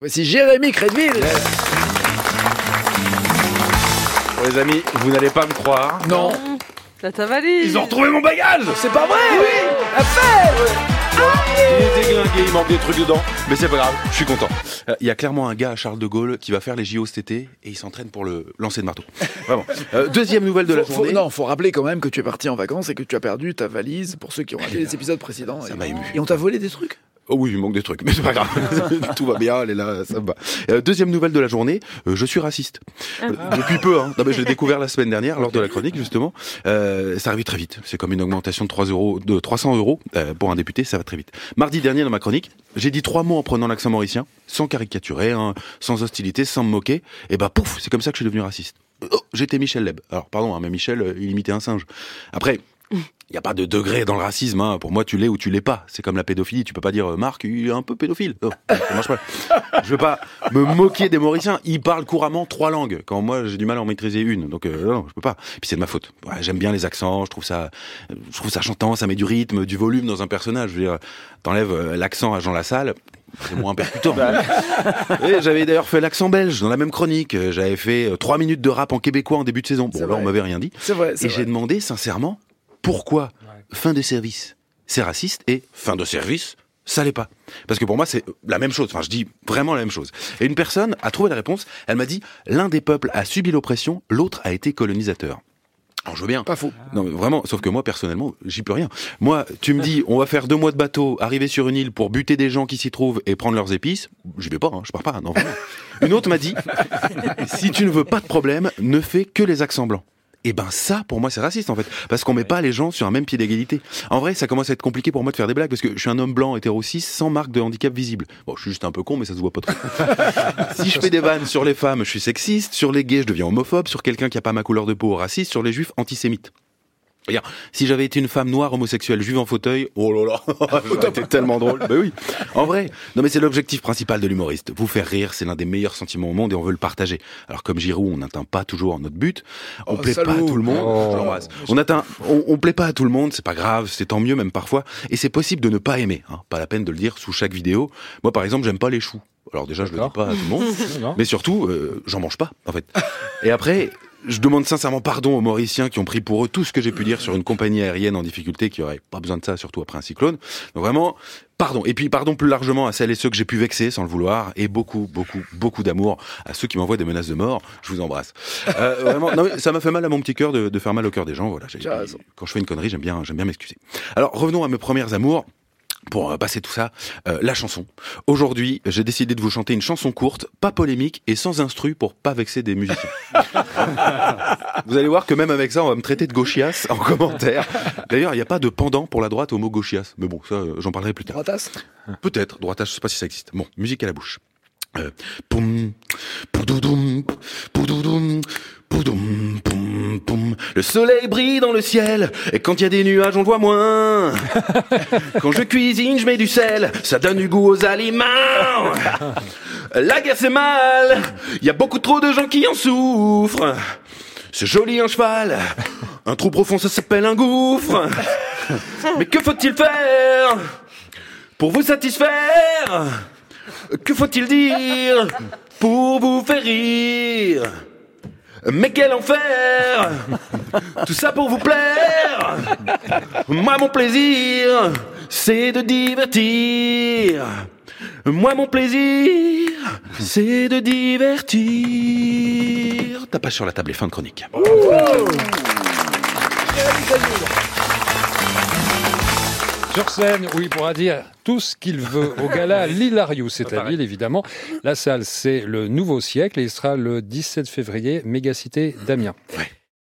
Voici Jérémy Crédville. Les amis, vous n'allez pas me croire. Non, T'as ta valise. Ils ont retrouvé mon bagage c'est pas vrai. Oui, la fête. Il est déglingué, il manque des trucs dedans. Mais c'est pas grave, je suis content. Euh, Il y a clairement un gars à Charles de Gaulle qui va faire les JO cet été et il s'entraîne pour le lancer de marteau. Vraiment. Euh, deuxième nouvelle de la faut- journée. non, faut rappeler quand même que tu es parti en vacances et que tu as perdu ta valise pour ceux qui ont raté les épisodes précédents. Ça m'a ému. Et on t'a volé des trucs? Oh oui, il manque des trucs, mais c'est pas grave. Tout va bien, elle est là, ça va. Euh, deuxième nouvelle de la journée, euh, je suis raciste. Euh, depuis peu, hein. Non, mais je l'ai découvert la semaine dernière lors de la chronique, justement. Euh, ça arrive très vite. C'est comme une augmentation de 3 euros, de 300 euros pour un député, ça va très vite. Mardi dernier, dans ma chronique, j'ai dit trois mots en prenant l'accent mauricien, sans caricaturer, hein, sans hostilité, sans me moquer. Et bah pouf, c'est comme ça que je suis devenu raciste. Oh, J'étais Michel Leb. Alors pardon, hein, mais Michel, il imitait un singe. Après, il n'y a pas de degré dans le racisme. Hein. Pour moi, tu l'es ou tu l'es pas. C'est comme la pédophilie. Tu peux pas dire euh, Marc, il est un peu pédophile. Oh, ça marche pas. Je veux pas me moquer des Mauriciens. Ils parlent couramment trois langues. Quand moi, j'ai du mal à en maîtriser une. Donc euh, non, je peux pas. Puis c'est de ma faute. Ouais, J'aime bien les accents. Je trouve ça, je trouve ça chantant. Ça met du rythme, du volume dans un personnage. Je veux dire, t'enlèves euh, l'accent à Jean Lassalle. C'est moins percutant. Et J'avais d'ailleurs fait l'accent belge dans la même chronique. J'avais fait euh, trois minutes de rap en québécois en début de saison. Bon, là, on vrai. m'avait rien dit. C'est vrai, Et j'ai demandé sincèrement pourquoi fin de service c'est raciste et fin de service ça l'est pas. Parce que pour moi c'est la même chose. Enfin je dis vraiment la même chose. Et une personne a trouvé la réponse. Elle m'a dit l'un des peuples a subi l'oppression, l'autre a été colonisateur. Alors je veux bien. Pas faux. Non, mais vraiment, sauf que moi, personnellement, j'y peux rien. Moi, tu me dis, on va faire deux mois de bateau, arriver sur une île pour buter des gens qui s'y trouvent et prendre leurs épices, j'y vais pas, hein, je pars pas, non, vraiment. Une autre m'a dit, si tu ne veux pas de problème, ne fais que les accents blancs. Et ben ça, pour moi, c'est raciste en fait, parce qu'on met pas les gens sur un même pied d'égalité. En vrai, ça commence à être compliqué pour moi de faire des blagues, parce que je suis un homme blanc hétéro 6 sans marque de handicap visible. Bon, je suis juste un peu con, mais ça se voit pas trop. si je fais des vannes sur les femmes, je suis sexiste, sur les gays, je deviens homophobe, sur quelqu'un qui a pas ma couleur de peau, raciste, sur les juifs, antisémite. Regarde, si j'avais été une femme noire homosexuelle juive en fauteuil, oh là là, c'était tellement drôle. Ben oui. En vrai, non mais c'est l'objectif principal de l'humoriste. Vous faire rire, c'est l'un des meilleurs sentiments au monde et on veut le partager. Alors comme Giroud, on n'atteint pas toujours notre but. On Oh, plaît pas à tout le monde. Oh. On atteint, on, on plaît pas à tout le monde, c'est pas grave, c'est tant mieux même parfois. Et c'est possible de ne pas aimer. Hein. Pas la peine de le dire sous chaque vidéo. Moi par exemple, j'aime pas les choux. Alors déjà, je le dis pas à tout le monde. Mais surtout, euh, j'en mange pas, en fait. Et après, je demande sincèrement pardon aux Mauriciens qui ont pris pour eux tout ce que j'ai pu dire sur une compagnie aérienne en difficulté qui aurait pas besoin de ça, surtout après un cyclone. Donc vraiment, pardon. Et puis pardon plus largement à celles et ceux que j'ai pu vexer sans le vouloir. Et beaucoup, beaucoup, beaucoup d'amour à ceux qui m'envoient des menaces de mort. Je vous embrasse. Euh, vraiment, non, ça m'a fait mal à mon petit cœur de, de faire mal au cœur des gens. Voilà. Quand je fais une connerie, j'aime bien, j'aime bien m'excuser. Alors revenons à mes premières amours pour euh, passer tout ça, euh, la chanson. Aujourd'hui, j'ai décidé de vous chanter une chanson courte, pas polémique et sans instru pour pas vexer des musiciens. vous allez voir que même avec ça, on va me traiter de gauchias en commentaire. D'ailleurs, il n'y a pas de pendant pour la droite au mot gauchias. Mais bon, ça, euh, j'en parlerai plus tard. Droitasse? Peut-être, droitage, je sais pas si ça existe. Bon, musique à la bouche. Euh. Le soleil brille dans le ciel, et quand il y a des nuages, on le voit moins. Quand je cuisine, je mets du sel, ça donne du goût aux aliments. La guerre c'est mal, il y a beaucoup trop de gens qui en souffrent. C'est joli un cheval, un trou profond ça s'appelle un gouffre. Mais que faut-il faire pour vous satisfaire? Que faut-il dire pour vous faire rire? Mais quel enfer Tout ça pour vous plaire Moi mon plaisir, c'est de divertir. Moi mon plaisir, c'est de divertir. Tapage sur la table et fin de chronique. Sur scène, où il pourra dire tout ce qu'il veut au gala L'Hilarious, c'est à Lille évidemment. La salle, c'est le Nouveau Siècle et il sera le 17 février, mégacité d'Amiens. Ouais.